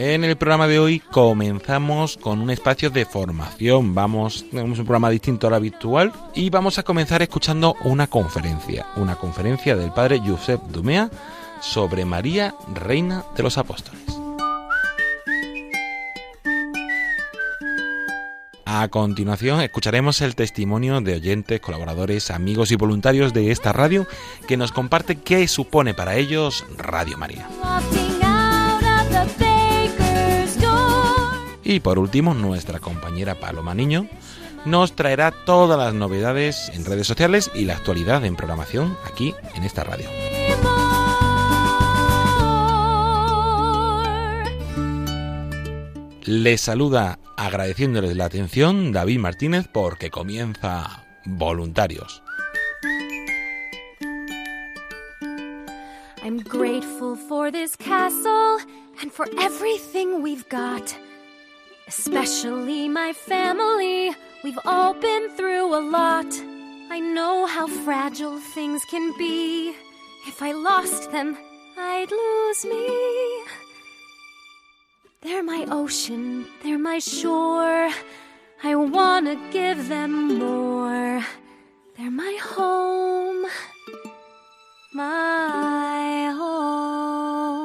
En el programa de hoy comenzamos con un espacio de formación. Vamos, tenemos un programa distinto al habitual y vamos a comenzar escuchando una conferencia, una conferencia del padre Josep Dumea sobre María, Reina de los Apóstoles. A continuación escucharemos el testimonio de oyentes, colaboradores, amigos y voluntarios de esta radio que nos comparte qué supone para ellos Radio María. Y por último, nuestra compañera Paloma Niño nos traerá todas las novedades en redes sociales y la actualidad en programación aquí en esta radio. Les saluda agradeciéndoles la atención David Martínez porque comienza Voluntarios. I'm grateful for this castle and for everything we've got. Especially my family. We've all been through a lot. I know how fragile things can be. If I lost them, I'd lose me. They're my ocean, they're my shore. I wanna give them more. They're my home, my home.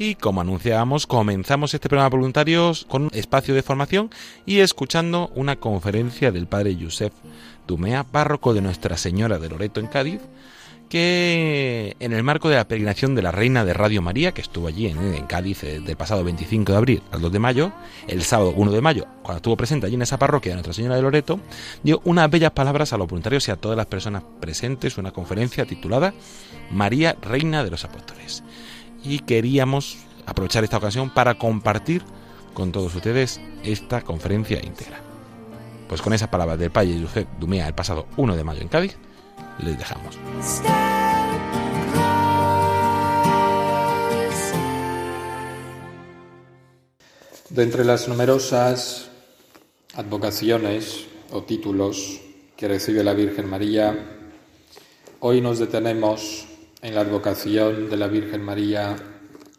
Y como anunciábamos, comenzamos este programa de voluntarios con un espacio de formación y escuchando una conferencia del padre Josep Dumea, párroco de Nuestra Señora de Loreto en Cádiz, que en el marco de la peregrinación de la Reina de Radio María, que estuvo allí en, en Cádiz eh, del pasado 25 de abril al 2 de mayo, el sábado 1 de mayo, cuando estuvo presente allí en esa parroquia de Nuestra Señora de Loreto, dio unas bellas palabras a los voluntarios y a todas las personas presentes, una conferencia titulada María, Reina de los Apóstoles y queríamos aprovechar esta ocasión para compartir con todos ustedes esta conferencia íntegra. Pues con esas palabras del padre Josep Dumea el pasado 1 de mayo en Cádiz, les dejamos. De entre las numerosas advocaciones o títulos que recibe la Virgen María, hoy nos detenemos en la advocación de la Virgen María,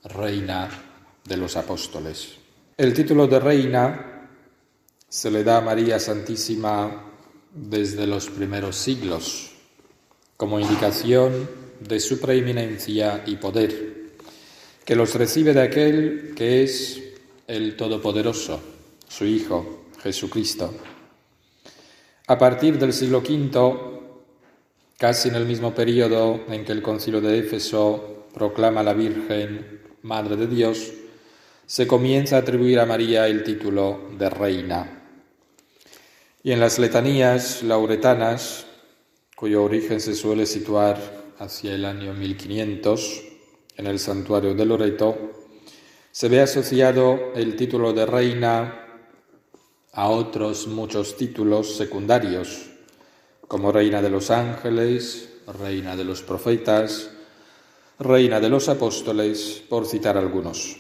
Reina de los Apóstoles. El título de Reina se le da a María Santísima desde los primeros siglos, como indicación de su preeminencia y poder, que los recibe de aquel que es el Todopoderoso, su Hijo, Jesucristo. A partir del siglo V, casi en el mismo periodo en que el concilio de Éfeso proclama a la Virgen Madre de Dios, se comienza a atribuir a María el título de Reina. Y en las letanías lauretanas, cuyo origen se suele situar hacia el año 1500, en el santuario de Loreto, se ve asociado el título de reina a otros muchos títulos secundarios, como Reina de los Ángeles, Reina de los Profetas, Reina de los Apóstoles, por citar algunos.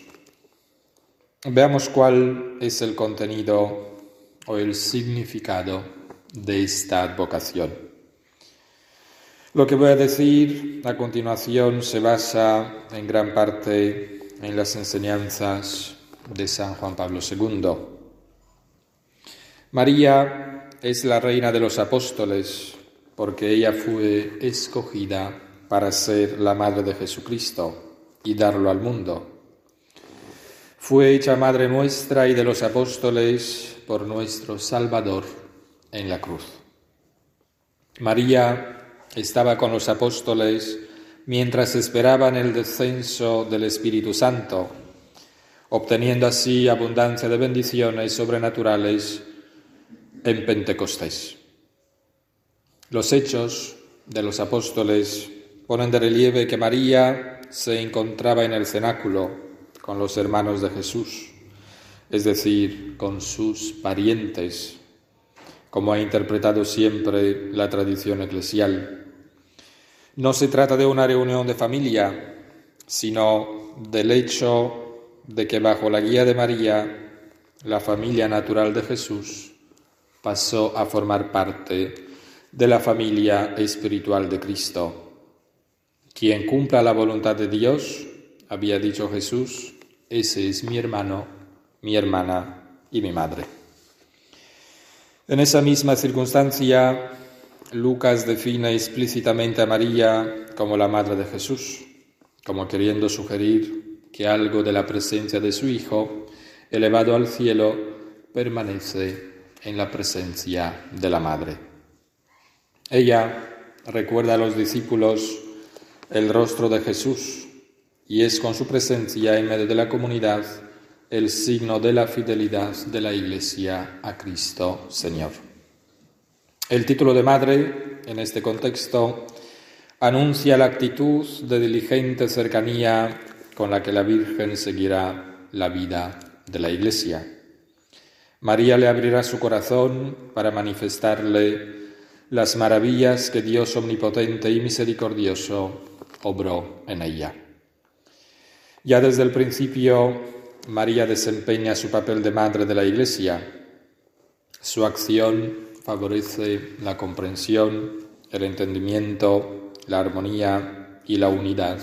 Veamos cuál es el contenido o el significado de esta advocación. Lo que voy a decir a continuación se basa en gran parte en las enseñanzas de San Juan Pablo II. María es la reina de los apóstoles porque ella fue escogida para ser la madre de Jesucristo y darlo al mundo. Fue hecha madre nuestra y de los apóstoles por nuestro Salvador en la cruz. María estaba con los apóstoles mientras esperaban el descenso del Espíritu Santo obteniendo así abundancia de bendiciones sobrenaturales en Pentecostés. Los hechos de los apóstoles ponen de relieve que María se encontraba en el cenáculo con los hermanos de Jesús, es decir, con sus parientes, como ha interpretado siempre la tradición eclesial. No se trata de una reunión de familia, sino del hecho de que bajo la guía de María, la familia natural de Jesús pasó a formar parte de la familia espiritual de Cristo. Quien cumpla la voluntad de Dios, había dicho Jesús, ese es mi hermano, mi hermana y mi madre. En esa misma circunstancia, Lucas define explícitamente a María como la madre de Jesús, como queriendo sugerir que algo de la presencia de su Hijo, elevado al cielo, permanece en la presencia de la Madre. Ella recuerda a los discípulos el rostro de Jesús y es con su presencia en medio de la comunidad el signo de la fidelidad de la Iglesia a Cristo Señor. El título de madre, en este contexto, anuncia la actitud de diligente cercanía con la que la Virgen seguirá la vida de la Iglesia. María le abrirá su corazón para manifestarle las maravillas que Dios omnipotente y misericordioso obró en ella. Ya desde el principio, María desempeña su papel de madre de la Iglesia. Su acción favorece la comprensión, el entendimiento, la armonía y la unidad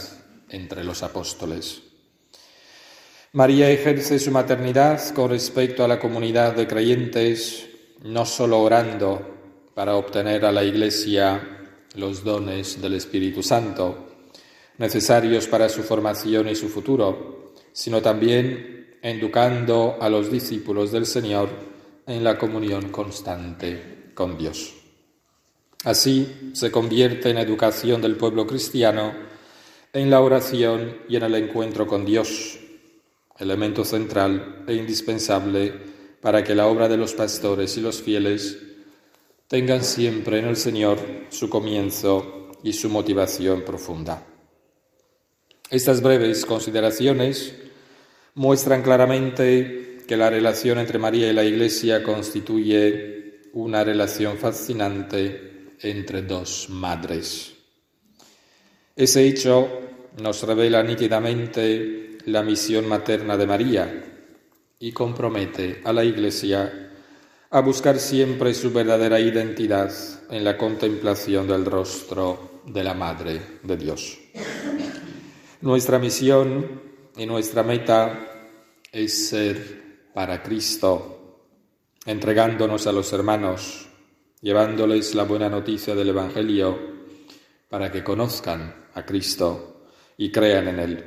entre los apóstoles. María ejerce su maternidad con respecto a la comunidad de creyentes, no solo orando para obtener a la Iglesia los dones del Espíritu Santo, necesarios para su formación y su futuro, sino también educando a los discípulos del Señor en la comunión constante con Dios. Así se convierte en educación del pueblo cristiano en la oración y en el encuentro con Dios, elemento central e indispensable para que la obra de los pastores y los fieles tengan siempre en el Señor su comienzo y su motivación profunda. Estas breves consideraciones muestran claramente que la relación entre María y la Iglesia constituye una relación fascinante entre dos madres. Ese hecho nos revela nítidamente la misión materna de María y compromete a la Iglesia a buscar siempre su verdadera identidad en la contemplación del rostro de la Madre de Dios. Nuestra misión y nuestra meta es ser para Cristo, entregándonos a los hermanos, llevándoles la buena noticia del Evangelio para que conozcan a Cristo y crean en Él.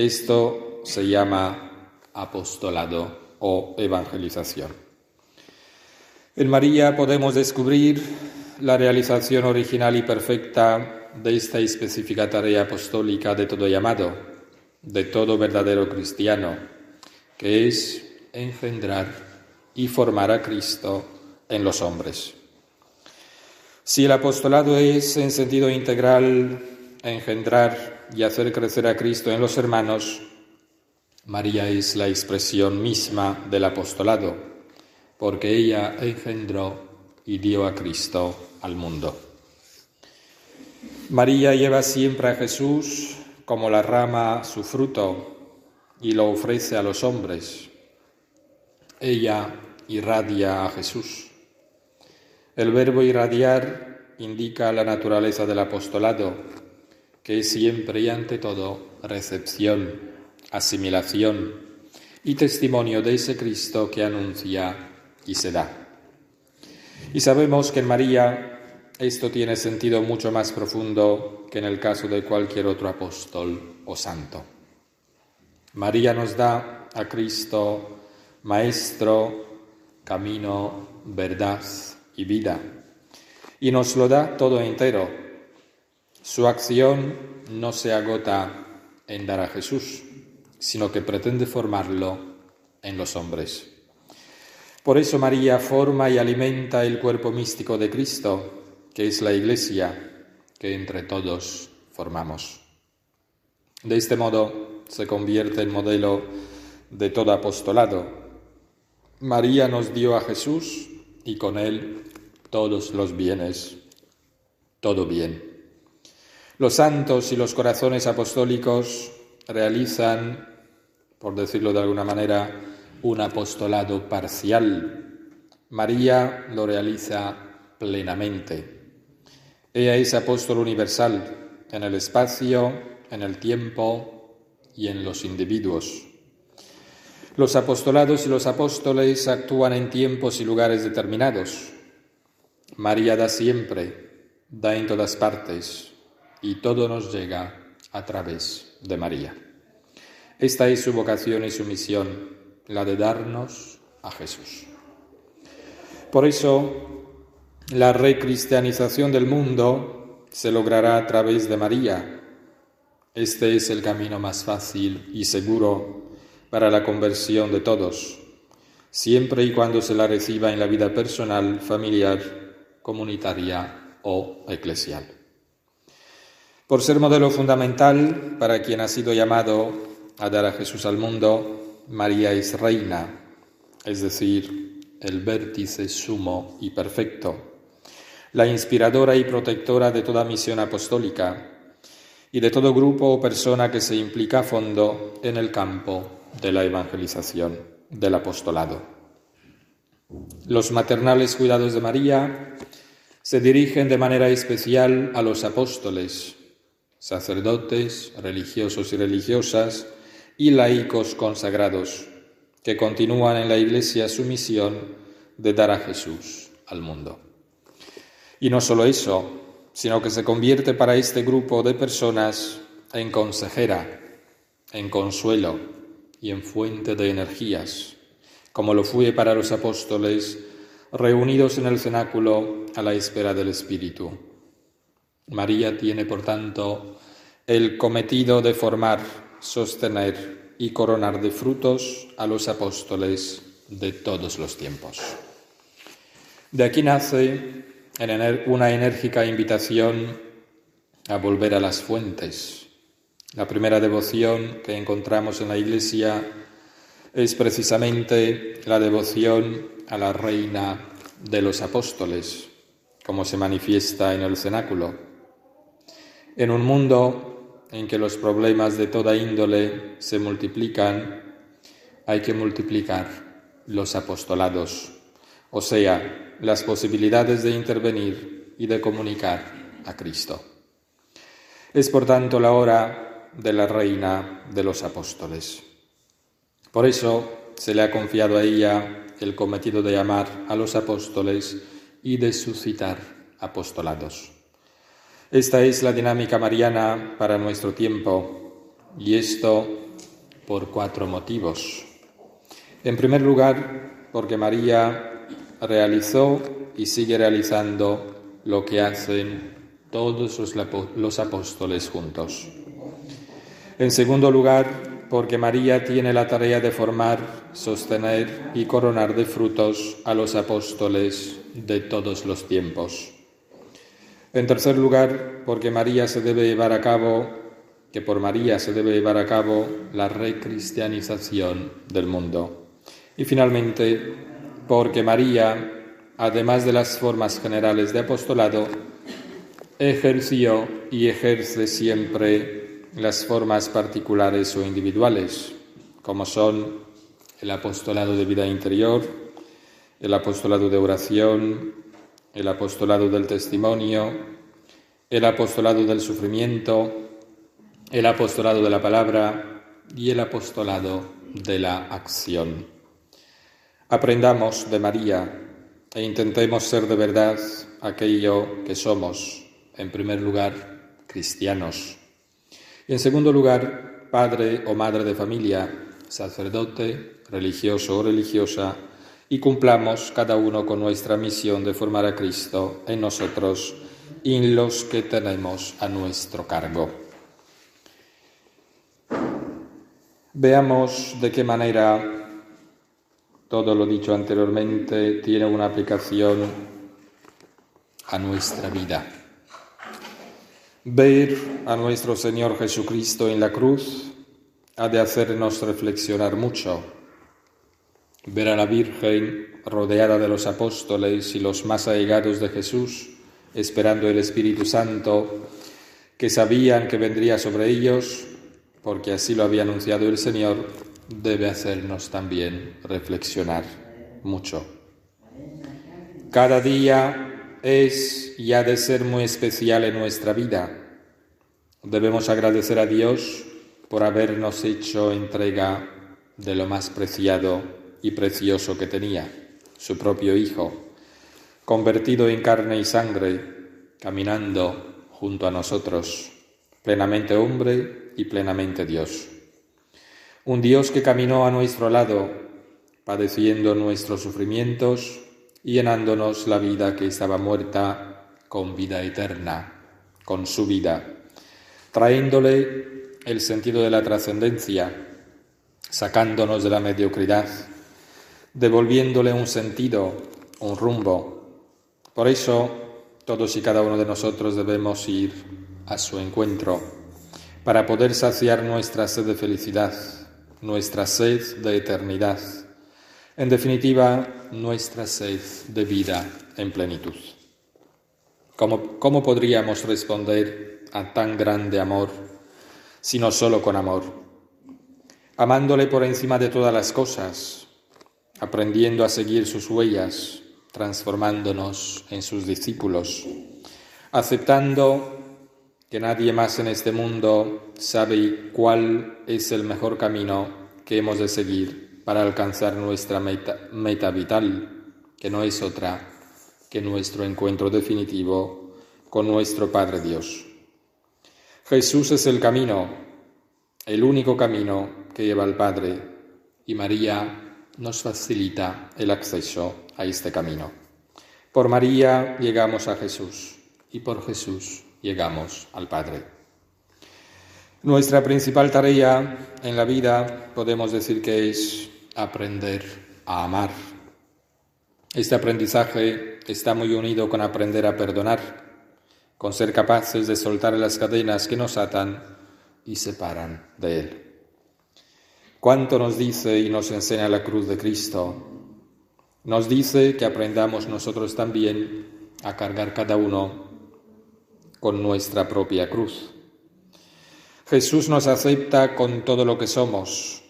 Esto se llama apostolado o evangelización. En María podemos descubrir la realización original y perfecta de esta específica tarea apostólica de todo llamado, de todo verdadero cristiano, que es engendrar y formar a Cristo en los hombres. Si el apostolado es en sentido integral engendrar y hacer crecer a Cristo en los hermanos, María es la expresión misma del apostolado. porque ella engendró y dio a Cristo al mundo. María lleva siempre a Jesús como la rama su fruto y lo ofrece a los hombres. Ella irradia a Jesús. El verbo irradiar indica la naturaleza del apostolado, que es siempre y ante todo recepción, asimilación y testimonio de ese Cristo que anuncia y se da. Y sabemos que en María esto tiene sentido mucho más profundo que en el caso de cualquier otro apóstol o santo. María nos da a Cristo Maestro, camino, verdad y vida, y nos lo da todo entero. Su acción no se agota en dar a Jesús, sino que pretende formarlo en los hombres. Por eso María forma y alimenta el cuerpo místico de Cristo, que es la Iglesia que entre todos formamos. De este modo se convierte en modelo de todo apostolado. María nos dio a Jesús y con él todos los bienes, todo bien. Los santos y los corazones apostólicos realizan, por decirlo de alguna manera, un apostolado parcial. María lo realiza plenamente. Ella es apóstol universal en el espacio, en el tiempo y en los individuos. Los apostolados y los apóstoles actúan en tiempos y lugares determinados. María da siempre, da en todas partes y todo nos llega a través de María. Esta es su vocación y su misión la de darnos a Jesús. Por eso, la recristianización del mundo se logrará a través de María. Este es el camino más fácil y seguro para la conversión de todos, siempre y cuando se la reciba en la vida personal, familiar, comunitaria o eclesial. Por ser modelo fundamental para quien ha sido llamado a dar a Jesús al mundo, María es reina, es decir, el vértice sumo y perfecto, la inspiradora y protectora de toda misión apostólica y de todo grupo o persona que se implica a fondo en el campo de la evangelización, del apostolado. Los maternales cuidados de María se dirigen de manera especial a los apóstoles, sacerdotes, religiosos y religiosas, y laicos consagrados que continúan en la Iglesia su misión de dar a Jesús al mundo. Y no solo eso, sino que se convierte para este grupo de personas en consejera, en consuelo y en fuente de energías, como lo fue para los apóstoles reunidos en el cenáculo a la espera del Espíritu. María tiene, por tanto, el cometido de formar sostener y coronar de frutos a los apóstoles de todos los tiempos. De aquí nace una enérgica invitación a volver a las fuentes. La primera devoción que encontramos en la Iglesia es precisamente la devoción a la Reina de los Apóstoles, como se manifiesta en el cenáculo. En un mundo en que los problemas de toda índole se multiplican, hay que multiplicar los apostolados, o sea, las posibilidades de intervenir y de comunicar a Cristo. Es por tanto la hora de la reina de los apóstoles. Por eso se le ha confiado a ella el cometido de llamar a los apóstoles y de suscitar apostolados. Esta es la dinámica mariana para nuestro tiempo y esto por cuatro motivos. En primer lugar, porque María realizó y sigue realizando lo que hacen todos los, apóstoles juntos. En segundo lugar, porque María tiene la tarea de formar, sostener y coronar de frutos a los apóstoles de todos los tiempos. En tercer lugar, porque María se debe llevar a cabo, que por María se debe llevar a cabo la recristianización del mundo. Y finalmente, porque María, además de las formas generales de apostolado, ejerció y ejerce siempre las formas particulares o individuales, como son el apostolado de vida interior, el apostolado de oración, el apostolado del testimonio, el apostolado del sufrimiento, el apostolado de la palabra y el apostolado de la acción. Aprendamos de María e intentemos ser de verdad aquello que somos, en primer lugar, cristianos. Y en segundo lugar, padre o madre de familia, sacerdote, religioso o religiosa, y cumplamos cada uno con nuestra misión de formar a Cristo en nosotros y en los que tenemos a nuestro cargo. Veamos de qué manera todo lo dicho anteriormente tiene una aplicación a nuestra vida. Ver a nuestro Señor Jesucristo en la cruz ha de hacernos reflexionar mucho. Ver a la Virgen rodeada de los apóstoles y los más allegados de Jesús, esperando el Espíritu Santo, que sabían que vendría sobre ellos, porque así lo había anunciado el Señor, debe hacernos también reflexionar mucho. Cada día es y ha de ser muy especial en nuestra vida. Debemos agradecer a Dios por habernos hecho entrega de lo más preciado y precioso que tenía, su propio Hijo, convertido en carne y sangre, caminando junto a nosotros, plenamente hombre y plenamente Dios. Un Dios que caminó a nuestro lado, padeciendo nuestros sufrimientos y llenándonos la vida que estaba muerta con vida eterna, con su vida, trayéndole el sentido de la trascendencia, sacándonos de la mediocridad, devolviéndole un sentido, un rumbo. Por eso, todos y cada uno de nosotros debemos ir a su encuentro para poder saciar nuestra sed de felicidad, nuestra sed de eternidad, en definitiva, nuestra sed de vida en plenitud. ¿Cómo, cómo podríamos responder a tan grande amor sino solo con amor, amándole por encima de todas las cosas, aprendiendo a seguir sus huellas, transformándonos en sus discípulos, aceptando que nadie más en este mundo sabe cuál es el mejor camino que hemos de seguir para alcanzar nuestra meta, vital, que no es otra que nuestro encuentro definitivo con nuestro Padre Dios. Jesús es el camino, el único camino que lleva al Padre, y María nos facilita el acceso a este camino. Por María llegamos a Jesús y por Jesús llegamos al Padre. Nuestra principal tarea en la vida podemos decir que es aprender a amar. Este aprendizaje está muy unido con aprender a perdonar con ser capaces de soltar las cadenas que nos atan y separan de Él. ¿Cuánto nos dice y nos enseña la cruz de Cristo? Nos dice que aprendamos nosotros también a cargar cada uno con nuestra propia cruz. Jesús nos acepta con todo lo que somos,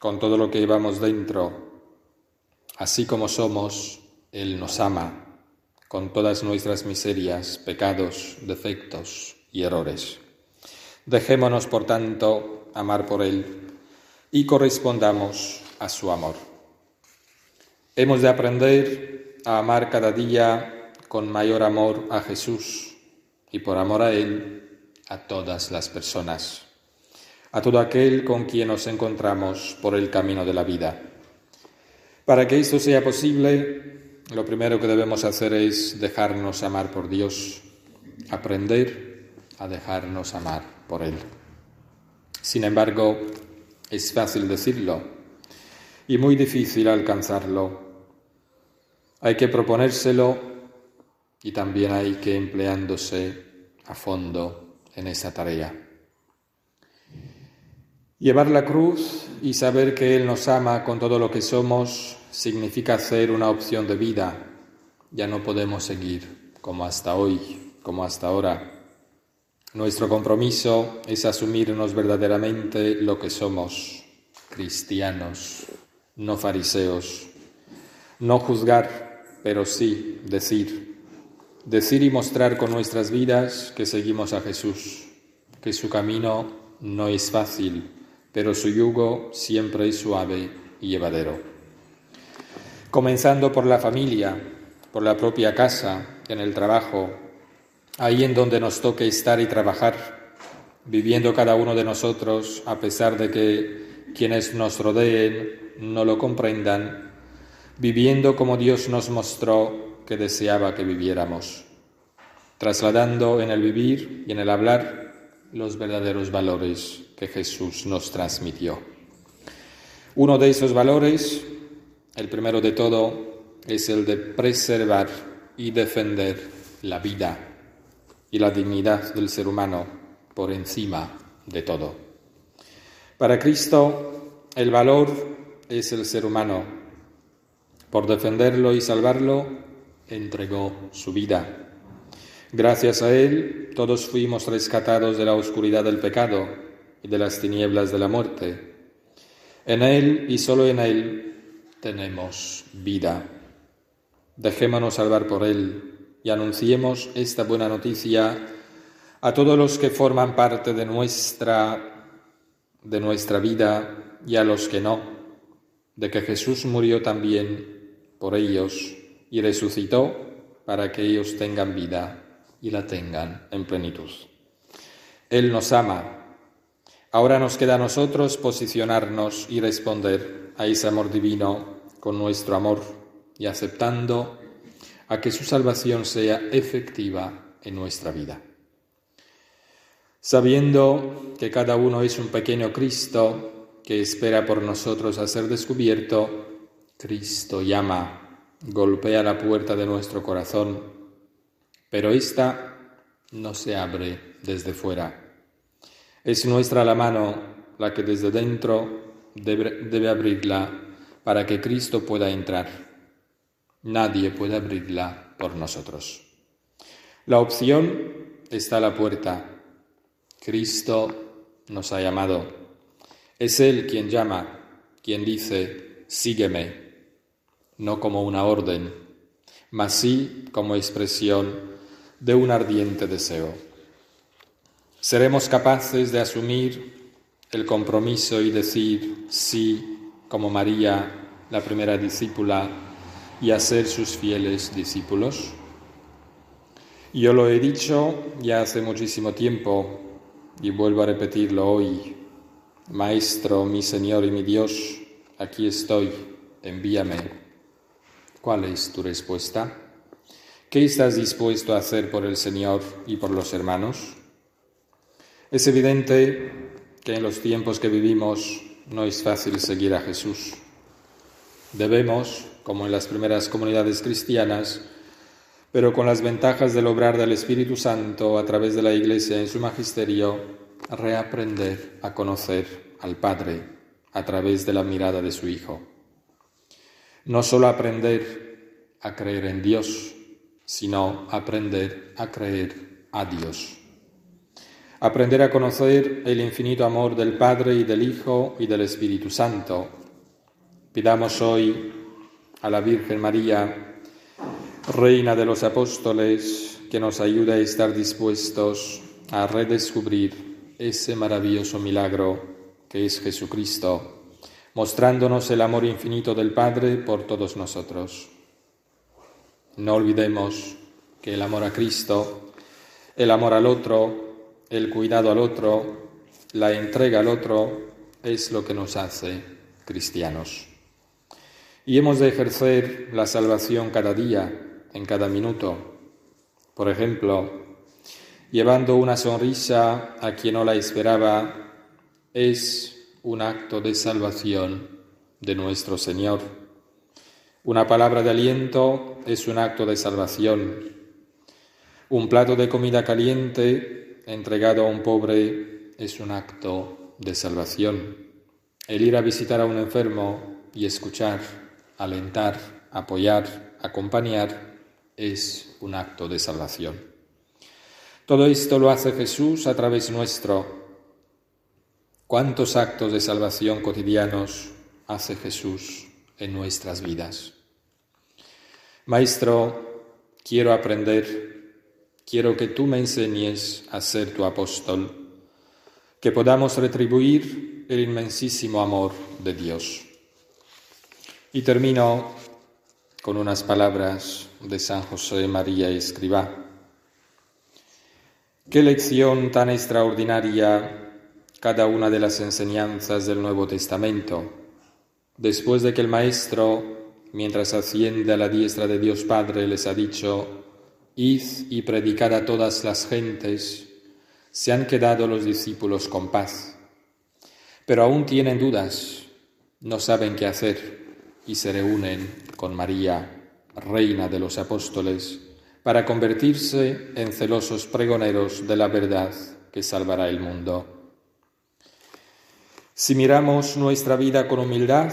con todo lo que llevamos dentro. Así como somos, Él nos ama con todas nuestras miserias, pecados, defectos y errores. Dejémonos, por tanto, amar por Él y correspondamos a su amor. Hemos de aprender a amar cada día con mayor amor a Jesús y por amor a Él a todas las personas, a todo aquel con quien nos encontramos por el camino de la vida. Para que esto sea posible, lo primero que debemos hacer es dejarnos amar por Dios, aprender a dejarnos amar por Él. Sin embargo, es fácil decirlo y muy difícil alcanzarlo. Hay que proponérselo y también hay que empleándose a fondo en esa tarea. Llevar la cruz y saber que Él nos ama con todo lo que somos significa hacer una opción de vida. Ya no podemos seguir como hasta hoy, como hasta ahora. Nuestro compromiso es asumirnos verdaderamente lo que somos, cristianos, no fariseos. No juzgar, pero sí decir. Decir y mostrar con nuestras vidas que seguimos a Jesús, que su camino no es fácil, pero su yugo siempre es suave y llevadero. Comenzando por la familia, por la propia casa, en el trabajo, ahí en donde nos toque estar y trabajar, viviendo cada uno de nosotros a pesar de que quienes nos rodeen no lo comprendan, viviendo como Dios nos mostró que deseaba que viviéramos, trasladando en el vivir y en el hablar los verdaderos valores que Jesús nos transmitió. Uno de esos valores, el primero de todo, es el de preservar y defender la vida y la dignidad del ser humano por encima de todo. Para Cristo, el valor es el ser humano. Por defenderlo y salvarlo, entregó su vida. Gracias a Él, todos fuimos rescatados de la oscuridad del pecado y de las tinieblas de la muerte. En Él y solo en Él tenemos vida. Dejémonos salvar por Él y anunciemos esta buena noticia a todos los que forman parte de nuestra, de nuestra vida y a los que no, de que Jesús murió también por ellos y resucitó para que ellos tengan vida y la tengan en plenitud. Él nos ama. Ahora nos queda a nosotros posicionarnos y responder a ese amor divino con nuestro amor y aceptando a que su salvación sea efectiva en nuestra vida. Sabiendo que cada uno es un pequeño Cristo que espera por nosotros a ser descubierto, Cristo llama, golpea la puerta de nuestro corazón pero esta no se abre desde fuera. Es nuestra la mano la que desde dentro debe, abrirla para que Cristo pueda entrar. Nadie puede abrirla por nosotros. La opción está a la puerta. Cristo nos ha llamado. Es Él quien llama, quien dice, sígueme, no como una orden, mas sí como expresión de un ardiente deseo. Seremos capaces de asumir el compromiso y decir sí como María, la primera discípula, y hacer sus fieles discípulos. Yo lo he dicho ya hace muchísimo tiempo y vuelvo a repetirlo hoy. Maestro, mi Señor y mi Dios, aquí estoy, envíame. ¿Cuál es tu respuesta? ¿Qué estás dispuesto a hacer por el Señor y por los hermanos? Es evidente que en los tiempos que vivimos no es fácil seguir a Jesús. Debemos, como en las primeras comunidades cristianas, pero con las ventajas del obrar del Espíritu Santo a través de la Iglesia en su magisterio, reaprender a conocer al Padre a través de la mirada de su Hijo. No solo aprender a creer en Dios, sino aprender a creer a Dios. Aprender a conocer el infinito amor del Padre y del Hijo y del Espíritu Santo. Pidamos hoy a la Virgen María, Reina de los Apóstoles, que nos ayude a estar dispuestos a redescubrir ese maravilloso milagro que es Jesucristo, mostrándonos el amor infinito del Padre por todos nosotros. No olvidemos que el amor a Cristo, el amor al otro, el cuidado al otro, la entrega al otro, es lo que nos hace cristianos. Y hemos de ejercer la salvación cada día, en cada minuto. Por ejemplo, llevando una sonrisa a quien no la esperaba, es un acto de salvación de nuestro Señor. Una palabra de aliento es un acto de salvación. Un plato de comida caliente entregado a un pobre es un acto de salvación. El ir a visitar a un enfermo y escuchar alentar, apoyar, acompañar, es un acto de salvación. Todo esto lo hace Jesús a través nuestro. ¿Cuántos actos de salvación cotidianos hace Jesús en nuestras vidas? Maestro, quiero aprender, quiero que tú me enseñes a ser tu apóstol, que podamos retribuir el inmensísimo amor de Dios. Y termino con unas palabras de San José María Escribá. Qué lección tan extraordinaria cada una de las enseñanzas del Nuevo Testamento. Después de que el Maestro, mientras asciende a la diestra de Dios Padre, les ha dicho, Id y predicad a todas las gentes, se han quedado los discípulos con paz. Pero aún tienen dudas, no saben qué hacer y se reúnen con María, Reina de los Apóstoles, para convertirse en celosos pregoneros de la verdad que salvará el mundo. Si miramos nuestra vida con humildad,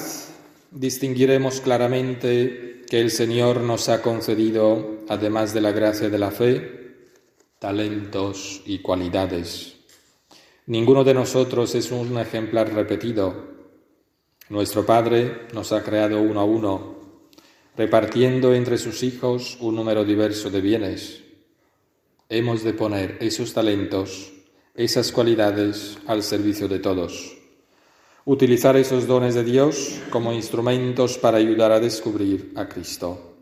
distinguiremos claramente que el Señor nos ha concedido, además de la gracia de la fe, talentos y cualidades. Ninguno de nosotros es un ejemplar repetido. Nuestro Padre nos ha creado uno a uno, repartiendo entre sus hijos un número diverso de bienes. Hemos de poner esos talentos, esas cualidades al servicio de todos utilizar esos dones de Dios como instrumentos para ayudar a descubrir a Cristo.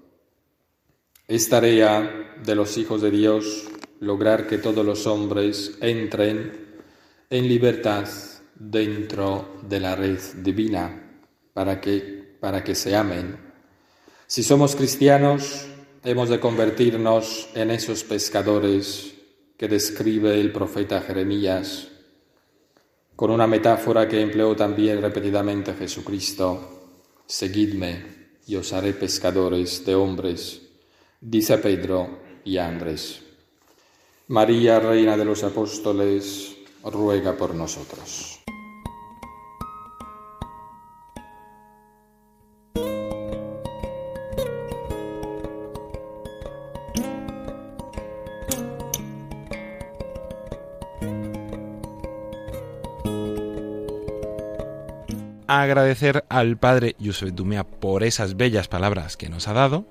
Es tarea de los hijos de Dios lograr que todos los hombres entren en libertad dentro de la red divina para que, para que se amen. Si somos cristianos, hemos de convertirnos en esos pescadores que describe el profeta Jeremías con una metáfora que empleó también repetidamente Jesucristo, seguidme y os haré pescadores de hombres, dice Pedro y Andrés. María, Reina de los Apóstoles, ruega por nosotros. agradecer al padre Yusuf Dumea por esas bellas palabras que nos ha dado,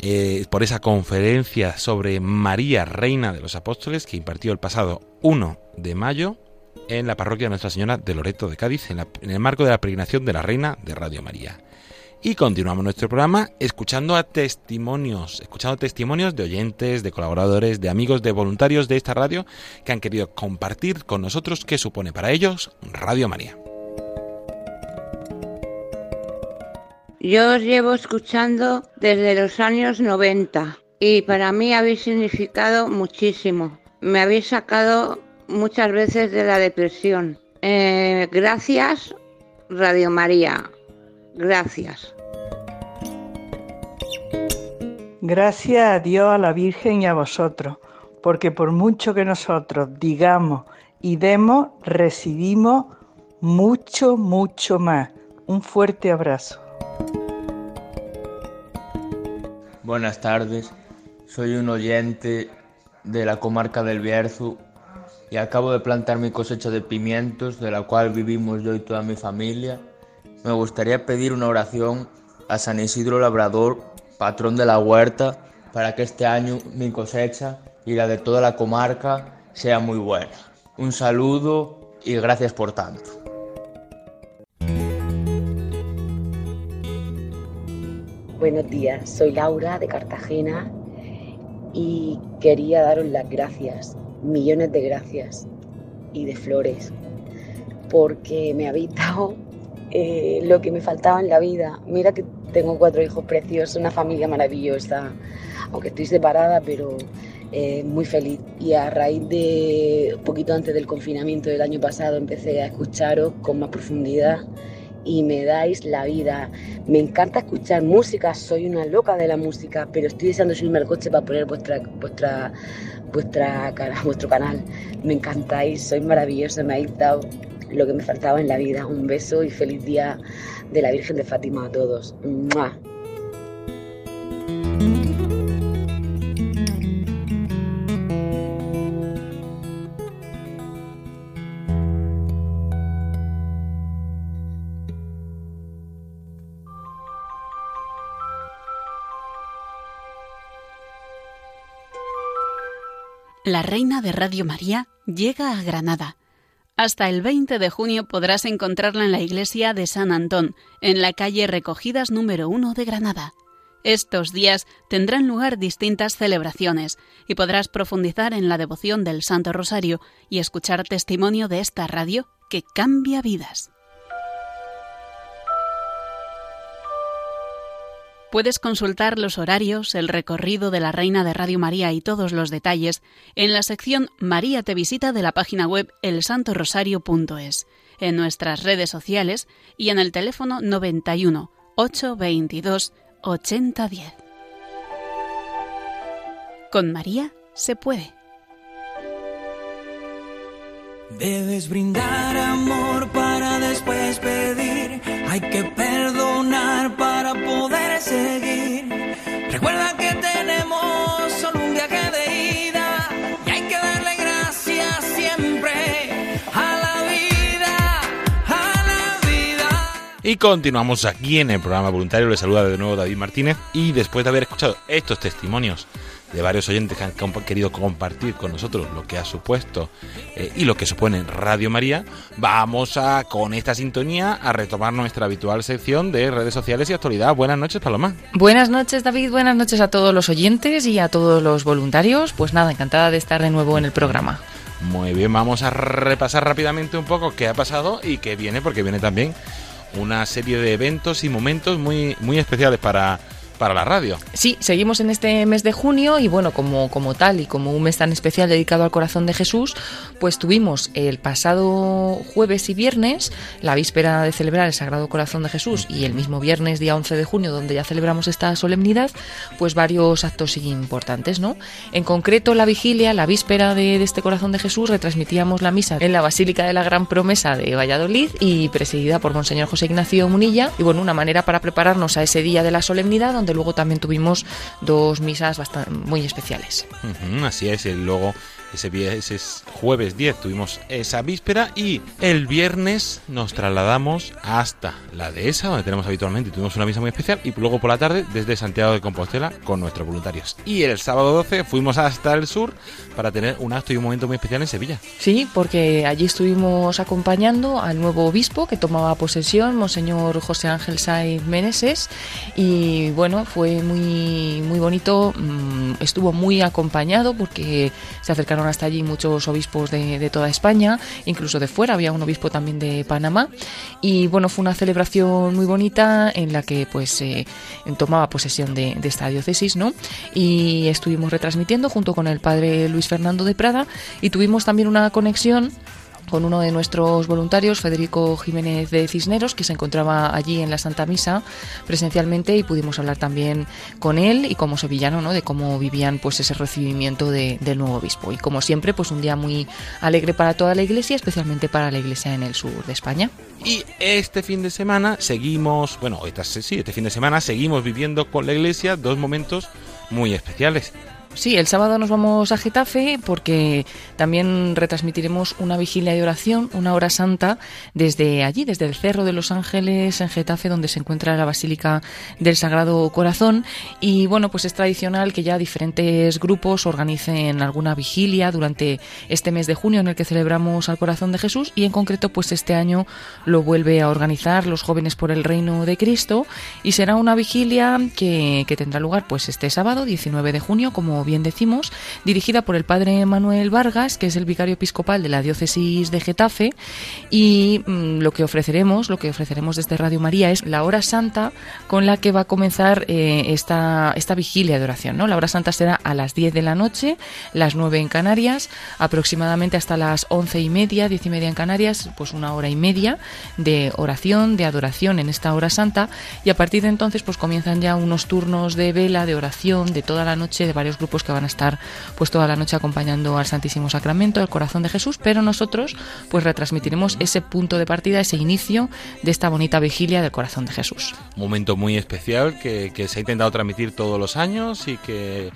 eh, por esa conferencia sobre María, Reina de los Apóstoles, que impartió el pasado 1 de mayo en la parroquia de Nuestra Señora de Loreto de Cádiz, en, el marco de la peregrinación de la Reina de Radio María. Y continuamos nuestro programa escuchando a testimonios, escuchando testimonios de oyentes, de colaboradores, de amigos, de voluntarios de esta radio que han querido compartir con nosotros qué supone para ellos Radio María. Yo os llevo escuchando desde los años 90 y para mí habéis significado muchísimo. Me habéis sacado muchas veces de la depresión. Eh, gracias, Radio María. Gracias. Gracias a Dios, a la Virgen y a vosotros, porque por mucho que nosotros digamos y demos, recibimos mucho, mucho más. Un fuerte abrazo. Buenas tardes, soy un oyente de la comarca del Bierzo y acabo de plantar mi cosecha de pimientos, de la cual vivimos yo y toda mi familia. Me gustaría pedir una oración a San Isidro Labrador, patrón de la huerta, para que este año mi cosecha y la de toda la comarca sea muy buena. Un saludo y gracias por tanto. Buenos días, soy Laura de Cartagena y quería daros las gracias, millones de gracias y de flores, porque me habéis dado eh, lo que me faltaba en la vida. Mira que tengo cuatro hijos preciosos, una familia maravillosa, aunque estoy separada, pero eh, muy feliz. Y a raíz de, un poquito antes del confinamiento del año pasado, empecé a escucharos con más profundidad y me dais la vida. Me encanta escuchar música, soy una loca de la música, pero estoy deseando subirme al coche para poner vuestra, vuestra, vuestra, vuestro canal. Me encantáis, sois maravillosos, me habéis dado lo que me faltaba en la vida. Un beso y feliz día de la Virgen de Fátima a todos. ¡Mua! La Reina de Radio María llega a Granada. Hasta el 20 de junio podrás encontrarla en la iglesia de San Antón, en la calle Recogidas número 1 de Granada. Estos días tendrán lugar distintas celebraciones y podrás profundizar en la devoción del Santo Rosario y escuchar testimonio de esta radio que cambia vidas. Puedes consultar los horarios, el recorrido de la Reina de Radio María y todos los detalles en la sección María te visita de la página web elsantorosario.es, en nuestras redes sociales y en el teléfono 91 822 8010. Con María se puede. Debes brindar amor para después pedir. Hay que perdonar para poder seguir. Recuerda que tenemos solo un viaje de ida y hay que darle gracias siempre a la vida, a la vida. Y continuamos aquí en el programa voluntario. Les saluda de nuevo David Martínez. Y después de haber escuchado estos testimonios de varios oyentes que han querido compartir con nosotros lo que ha supuesto eh, y lo que supone Radio María, vamos a, con esta sintonía, a retomar nuestra habitual sección de redes sociales y actualidad. Buenas noches, Paloma. Buenas noches, David. Buenas noches a todos los oyentes y a todos los voluntarios. Pues nada, encantada de estar de nuevo en el programa. Muy bien, vamos a repasar rápidamente un poco qué ha pasado y qué viene, porque viene también una serie de eventos y momentos muy, muy especiales para, para la radio. Sí, seguimos en este mes de junio y bueno, como, como tal y como un mes tan especial dedicado al corazón de Jesús, pues tuvimos el pasado jueves y viernes, la víspera de celebrar el Sagrado Corazón de Jesús y el mismo viernes, día 11 de junio, donde ya celebramos esta solemnidad, pues varios actos importantes, ¿no? En concreto, la vigilia, la víspera de, de este Corazón de Jesús, retransmitíamos la misa en la Basílica de la Gran Promesa de Valladolid y presidida por Monseñor José Ignacio Munilla. Y bueno, una manera para prepararnos a ese día de la solemnidad, donde luego también tuvimos dos misas bastante, muy especiales. Así es, y luego ese, ese es jueves 10 tuvimos esa víspera y el viernes nos trasladamos hasta la dehesa, donde tenemos habitualmente, tuvimos una misa muy especial, y luego por la tarde desde Santiago de Compostela con nuestros voluntarios. Y el sábado 12 fuimos hasta el sur para tener un acto y un momento muy especial en Sevilla. Sí, porque allí estuvimos acompañando al nuevo obispo que tomaba posesión, Monseñor José Ángel Saiz Meneses, y bueno, fue muy, muy bonito, mm, estuvo muy acompañado porque se acercaron hasta allí muchos obispos de, de toda España, incluso de fuera, había un obispo también de Panamá, y bueno, fue una celebración muy bonita en la que pues eh, tomaba posesión de, de esta diócesis, ¿no? Y estuvimos retransmitiendo junto con el padre Luis Fernando de Prada y tuvimos también una conexión con uno de nuestros voluntarios, Federico Jiménez de Cisneros, que se encontraba allí en la Santa Misa presencialmente y pudimos hablar también con él y como sevillano, ¿no? De cómo vivían pues ese recibimiento de- del nuevo obispo. Y como siempre, pues un día muy alegre para toda la iglesia, especialmente para la iglesia en el sur de España. Y este fin de semana seguimos, bueno, esta, sí, este fin de semana seguimos viviendo con la iglesia dos momentos muy especiales. Sí, el sábado nos vamos a Getafe porque también retransmitiremos una vigilia de oración, una hora santa, desde allí, desde el Cerro de los Ángeles en Getafe, donde se encuentra la Basílica del Sagrado Corazón. Y bueno, pues es tradicional que ya diferentes grupos organicen alguna vigilia durante este mes de junio en el que celebramos al Corazón de Jesús y en concreto pues este año lo vuelve a organizar los jóvenes por el reino de Cristo y será una vigilia que, que tendrá lugar pues este sábado 19 de junio como bien decimos dirigida por el padre Manuel Vargas que es el vicario episcopal de la diócesis de Getafe y mm, lo que ofreceremos lo que ofreceremos desde Radio María es la hora santa con la que va a comenzar eh, esta, esta vigilia de oración ¿no? la hora santa será a las 10 de la noche las 9 en Canarias aproximadamente hasta las 11 y media 10 y media en Canarias pues una hora y media de oración de adoración en esta hora santa y a partir de entonces pues comienzan ya unos turnos de vela de oración de toda la noche de varios grupos que van a estar pues toda la noche acompañando al Santísimo Sacramento, al corazón de Jesús, pero nosotros pues retransmitiremos ese punto de partida, ese inicio de esta bonita vigilia del corazón de Jesús. Un momento muy especial que, que se ha intentado transmitir todos los años y que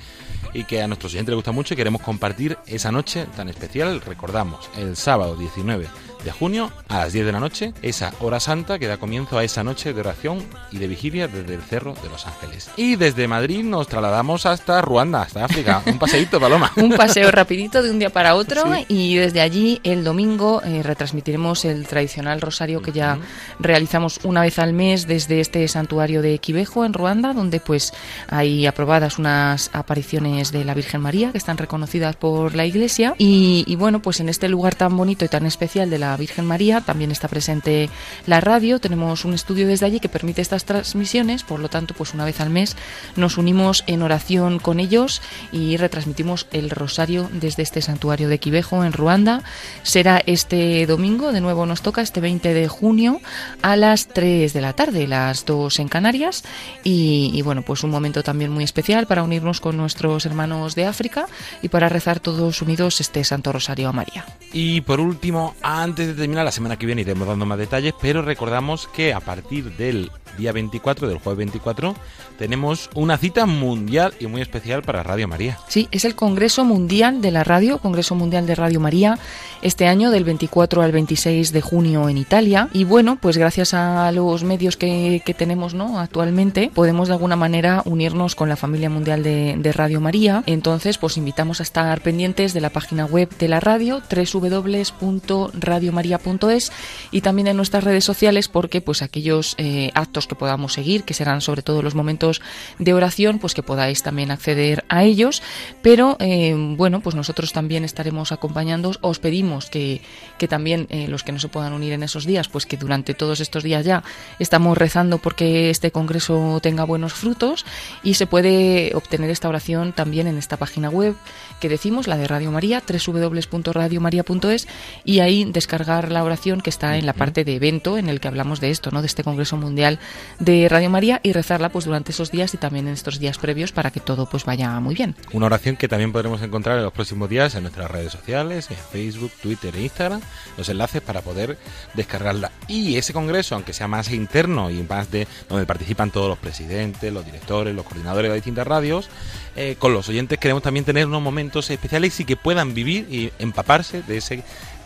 y que a nuestros oyentes les gusta mucho y queremos compartir esa noche tan especial. Recordamos, el sábado 19 de junio a las 10 de la noche, esa hora santa que da comienzo a esa noche de oración y de vigilia desde el Cerro de los Ángeles. Y desde Madrid nos trasladamos hasta Ruanda, hasta África. Un paseíto, Paloma. un paseo rapidito de un día para otro y desde allí el domingo eh, retransmitiremos el tradicional rosario que ya realizamos una vez al mes desde este santuario de Quibejo en Ruanda, donde pues hay aprobadas unas apariciones de la Virgen María que están reconocidas por la Iglesia y, y bueno, pues en este lugar tan bonito y tan especial de la Virgen María también está presente la radio, tenemos un estudio desde allí que permite estas transmisiones, por lo tanto, pues una vez al mes nos unimos en oración con ellos y retransmitimos el rosario desde este santuario de Quibejo en Ruanda. Será este domingo, de nuevo nos toca, este 20 de junio a las 3 de la tarde, las 2 en Canarias y, y bueno, pues un momento también muy especial para unirnos con nuestros hermanos de África y para rezar todos unidos este Santo Rosario a María. Y por último, antes de terminar, la semana que viene iremos dando más detalles, pero recordamos que a partir del día 24, del jueves 24, tenemos una cita mundial y muy especial para Radio María. Sí, es el Congreso Mundial de la Radio, Congreso Mundial de Radio María, este año del 24 al 26 de junio en Italia. Y bueno, pues gracias a los medios que, que tenemos ¿no? actualmente, podemos de alguna manera unirnos con la familia mundial de, Radio María. Entonces, pues invitamos a estar pendientes de la página web de la radio, www.radiomaria.es y también en nuestras redes sociales porque pues aquellos eh, actos que podamos seguir, que serán sobre todo los momentos de oración, pues que podáis también acceder a ellos. Pero eh, bueno, pues nosotros también estaremos acompañando. Os pedimos que, que también eh, los que no se puedan unir en esos días, pues que durante todos estos días ya estamos rezando porque este congreso tenga buenos frutos y se puede obtener esta oración también en esta página web que decimos, la de Radio María, www.radiomaria.es y ahí descargar la oración que está en la parte de evento en el que hablamos de esto, ¿no? De este Congreso Mundial de Radio María y rezarla pues durante esos días y también en estos días previos para que todo pues vaya muy bien. Una oración que también podremos encontrar en los próximos días en nuestras redes sociales, en Facebook, Twitter e Instagram, los enlaces para poder descargarla. Y ese congreso, aunque sea más interno y más de donde participan todos los presidentes, los directores, los coordinadores de las distintas radios, eh, con los oyentes queremos también tener unos momentos especiales y que puedan vivir y empaparse de esa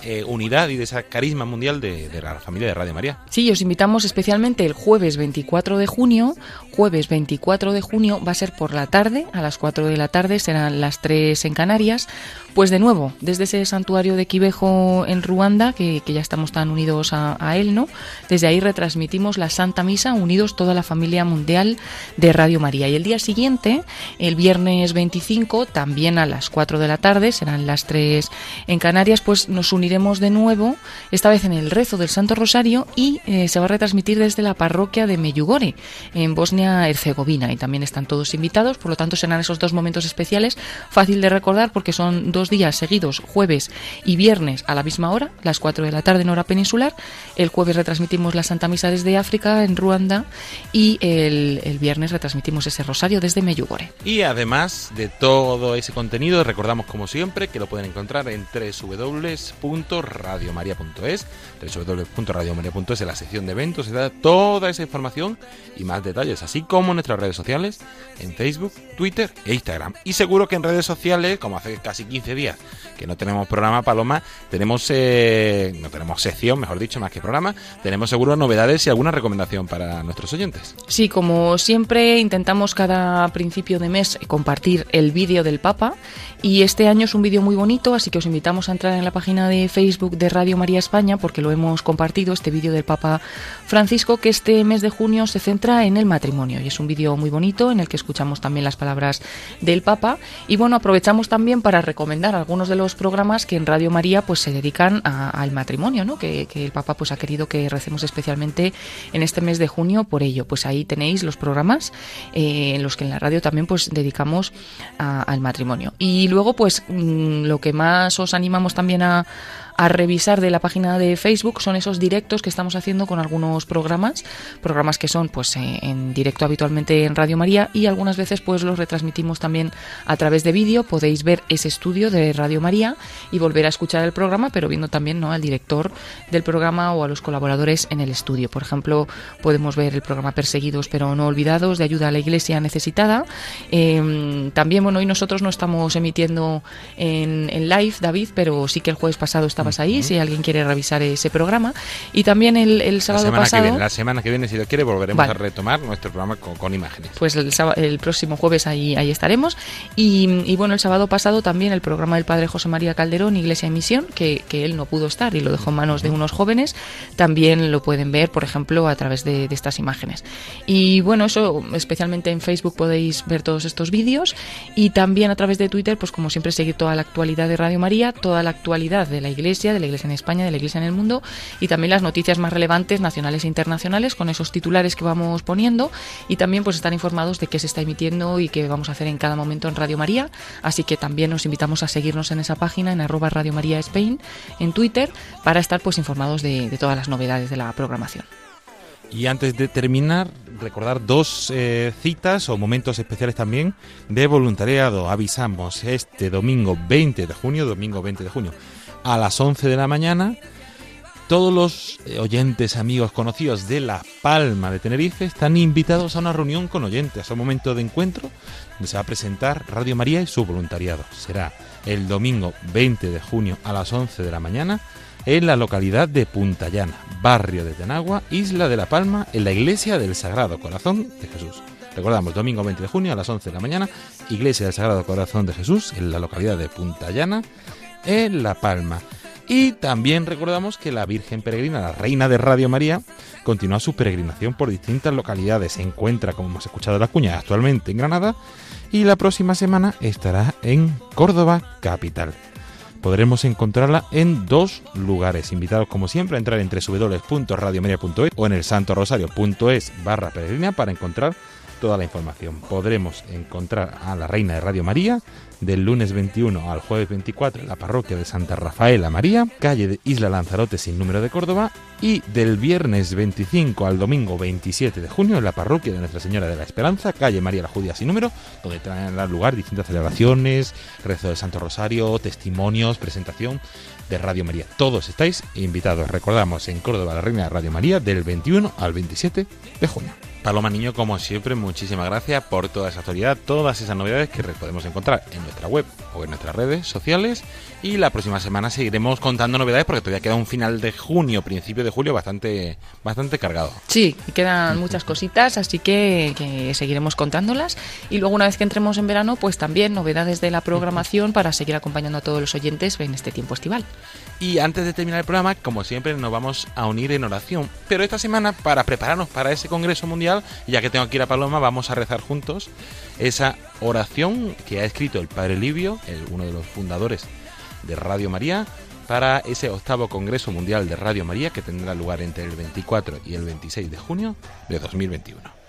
eh, unidad y de esa carisma mundial de, de, la familia de Radio María. Sí, os invitamos especialmente el jueves 24 de junio. Jueves 24 de junio va a ser por la tarde, a las 4 de la tarde, serán las 3 en Canarias. Pues de nuevo, desde ese santuario de Quibejo en Ruanda, que, que ya estamos tan unidos a, él, ¿no? Desde ahí retransmitimos la Santa Misa, unidos toda la familia mundial de Radio María. Y el día siguiente, el viernes 25, también a las 4 de la tarde, serán las 3 en Canarias, pues nos uniremos de nuevo, esta vez en el rezo del Santo Rosario, y eh, se va a retransmitir desde la parroquia de Meyugore, en Bosnia-Herzegovina. Y también están todos invitados, por lo tanto serán esos dos momentos especiales, fácil de recordar porque son dos días seguidos, jueves y viernes a la misma hora, las 4 de la tarde en hora peninsular. El jueves retransmitimos la Santa Misa desde África, en Ruanda, y el, viernes retransmitimos ese rosario desde Meyugore. Y además de todo ese contenido, recordamos como siempre que lo pueden encontrar en www.radiomaria.es, www.radiomaria.es en la sección de eventos, se da toda esa información y más detalles, así como en nuestras redes sociales, en Facebook, Twitter e Instagram. Y seguro que en redes sociales, como hace casi 15 días que no tenemos programa Paloma, tenemos eh, no tenemos sección, mejor dicho, más que programa, tenemos seguro novedades y alguna recomendación para nuestros oyentes. Sí, como siempre intentamos cada principio de mes compartir el vídeo del Papa y este año es un vídeo muy bonito, así que os invitamos a entrar en la página de Facebook de Radio María España porque lo hemos compartido este vídeo del Papa Francisco que este mes de junio se centra en el matrimonio y es un vídeo muy bonito en el que escuchamos también las palabras del Papa y bueno, aprovechamos también para recomendar algunos de los programas que en Radio María pues se dedican a, al matrimonio, ¿no? Que, el Papa pues ha querido que recemos especialmente en este mes de junio por ello. Pues ahí tenéis los programas eh, en los que en la radio también pues dedicamos al matrimonio. Y luego pues mmm, lo que más os animamos también a a revisar de la página de Facebook son esos directos que estamos haciendo con algunos programas, programas que son pues eh, en directo habitualmente en Radio María y algunas veces pues los retransmitimos también a través de vídeo. Podéis ver ese estudio de Radio María y volver a escuchar el programa, pero viendo también ¿no? al director del programa o a los colaboradores en el estudio. Por ejemplo, podemos ver el programa Perseguidos pero no olvidados de ayuda a la Iglesia necesitada. Em, también, bueno, hoy nosotros no estamos emitiendo en, live, David, pero sí que el jueves pasado estabas ahí, si alguien quiere revisar ese programa. Y también el, sábado la pasado... la semana que viene, si lo quiere, volveremos a retomar nuestro programa con, imágenes. Pues el, el, próximo jueves ahí, ahí estaremos. Y, bueno, el sábado pasado también el programa del Padre José María Calderón, Iglesia en Misión, que, que él no pudo estar y lo dejó en manos de unos jóvenes, también lo pueden ver, por ejemplo, a través de, de estas imágenes. Y bueno, eso especialmente en Facebook podéis ver todos estos vídeos y también a través de Twitter, pues como siempre, seguir toda la actualidad de Radio María, toda la actualidad de la Iglesia, de la Iglesia en España, de la Iglesia en el mundo y también las noticias más relevantes nacionales e internacionales con esos titulares que vamos poniendo y también pues estar informados de qué se está emitiendo y qué vamos a hacer en cada momento en Radio María. Así que también nos invitamos a seguirnos en esa página en arroba Radio María Spain en Twitter para estar pues informados de, de todas las novedades de la programación. Y antes de terminar, recordar dos eh, citas o momentos especiales también de voluntariado. Avisamos este domingo 20 de junio, domingo 20 de junio, a las 11 de la mañana. Todos los eh, oyentes, amigos, conocidos de La Palma de Tenerife están invitados a una reunión con oyentes, a un momento de encuentro donde se va a presentar Radio María y su voluntariado. Será el domingo 20 de junio a las 11 de la mañana en la localidad de Punta Llana, barrio de Tenagua, isla de La Palma, en la iglesia del Sagrado Corazón de Jesús. Recordamos, domingo 20 de junio a las 11 de la mañana, iglesia del Sagrado Corazón de Jesús, en la localidad de Punta Llana, en La Palma. Y también recordamos que la Virgen Peregrina, la Reina de Radio María, continúa su peregrinación por distintas localidades. Se encuentra, como hemos escuchado la cuña, actualmente en Granada y la próxima semana estará en Córdoba, capital podremos encontrarla en dos lugares. Invitados como siempre a entrar en www.radiomedia.es o en el santorosario.es barra peregrina para encontrar toda la información. Podremos encontrar a la Reina de Radio María del lunes 21 al jueves 24 en la parroquia de Santa Rafaela María, calle de Isla Lanzarote sin número de Córdoba, y del viernes 25 al domingo 27 de junio en la parroquia de Nuestra Señora de la Esperanza, calle María la Judía sin número, donde traen lugar distintas celebraciones, rezo del Santo Rosario, testimonios, presentación de Radio María. Todos estáis invitados, recordamos, en Córdoba la Reina de Radio María del 21 al 27 de junio. Paloma Niño, como siempre, muchísimas gracias por toda esa actualidad, todas esas novedades que podemos encontrar en nuestra web o en nuestras redes sociales. Y la próxima semana seguiremos contando novedades porque todavía queda un final de junio, principio de julio bastante, bastante cargado. Sí, quedan muchas cositas, así que, que seguiremos contándolas. Y luego, una vez que entremos en verano, pues también novedades de la programación para seguir acompañando a todos los oyentes en este tiempo estival. Y antes de terminar el programa, como siempre, nos vamos a unir en oración. Pero esta semana, para prepararnos para ese Congreso Mundial, ya que tengo aquí a Paloma, vamos a rezar juntos esa oración que ha escrito el Padre Livio, uno de los fundadores de Radio María, para ese octavo Congreso Mundial de Radio María que tendrá lugar entre el 24 y el 26 de junio de 2021.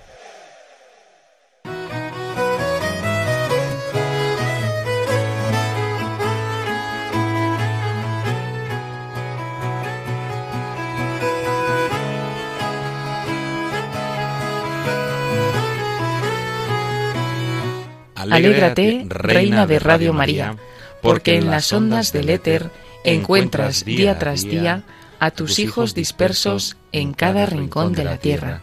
Alégrate, Reina de Radio María, porque en las ondas del éter encuentras día tras día a tus hijos dispersos en cada rincón de la tierra.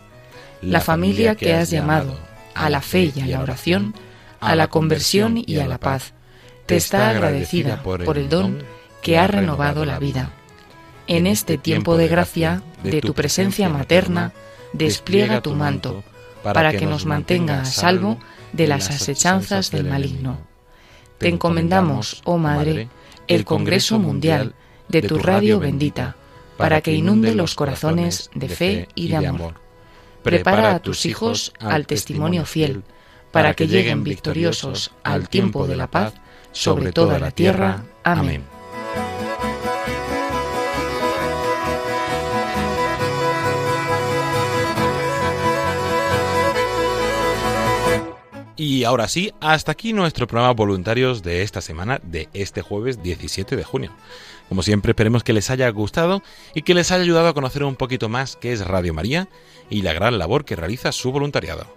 La familia que has llamado a la fe y a la oración, a la conversión y a la paz, te está agradecida por el don que ha renovado la vida. En este tiempo de gracia, de tu presencia materna, despliega tu manto, para que nos mantenga a salvo de las asechanzas del maligno. Te encomendamos, oh Madre, el Congreso Mundial de tu radio bendita, para que inunde los corazones de fe y de amor. Prepara a tus hijos al testimonio fiel, para que lleguen victoriosos al tiempo de la paz sobre toda la tierra. Amén. Y ahora sí, hasta aquí nuestro programa voluntarios de esta semana, de este jueves 17 de junio. Como siempre, esperemos que les haya gustado y que les haya ayudado a conocer un poquito más qué es Radio María y la gran labor que realiza su voluntariado.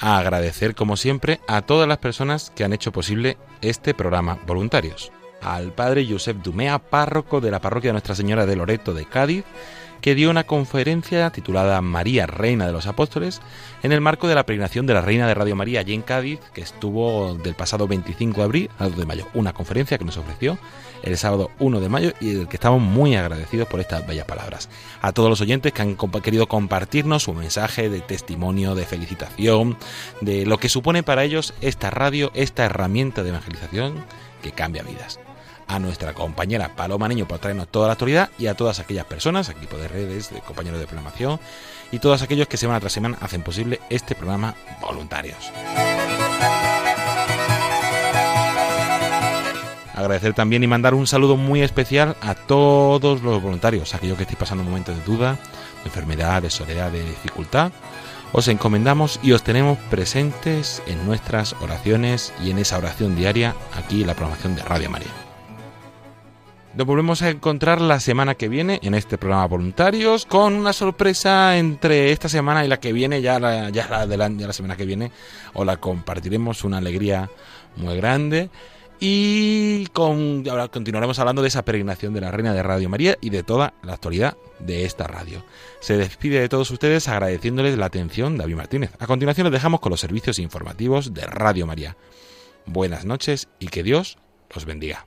Agradecer, como siempre, a todas las personas que han hecho posible este programa Voluntarios. Al padre Josep Dumea, párroco de la parroquia de Nuestra Señora de Loreto de Cádiz, que dio una conferencia titulada María, Reina de los Apóstoles, en el marco de la peregrinación de la Reina de Radio María allí en Cádiz, que estuvo del pasado 25 de abril al 2 de mayo. Una conferencia que nos ofreció el sábado 1 de mayo y del que estamos muy agradecidos por estas bellas palabras. A todos los oyentes que han querido compartirnos su mensaje de testimonio, de felicitación, de lo que supone para ellos esta radio, esta herramienta de evangelización que cambia vidas a nuestra compañera Paloma Niño por traernos toda la actualidad y a todas aquellas personas, equipo de redes, de compañeros de programación y todos aquellos que semana tras semana hacen posible este programa voluntarios. Agradecer también y mandar un saludo muy especial a todos los voluntarios, aquellos que estéis pasando momentos de duda, de enfermedad, de soledad, de dificultad. Os encomendamos y os tenemos presentes en nuestras oraciones y en esa oración diaria aquí en la programación de Radio María. Nos volvemos a encontrar la semana que viene en este programa Voluntarios con una sorpresa entre esta semana y la que viene, ya la, ya la, de la semana que viene, os la compartiremos, una alegría muy grande. Y con, ahora continuaremos hablando de esa peregrinación de la Reina de Radio María y de toda la actualidad de esta radio. Se despide de todos ustedes agradeciéndoles la atención David Martínez. A continuación les dejamos con los servicios informativos de Radio María. Buenas noches y que Dios los bendiga.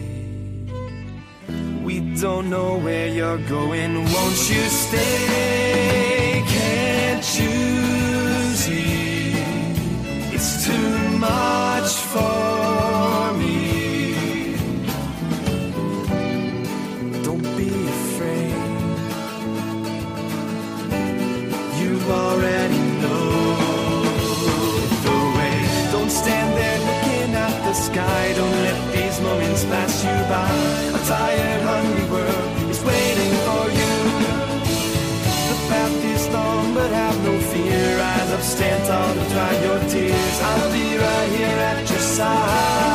We don't know where you're going. Won't you stay? Can't you see? It's too much for stand tall to dry your tears. I'll be right here at your side.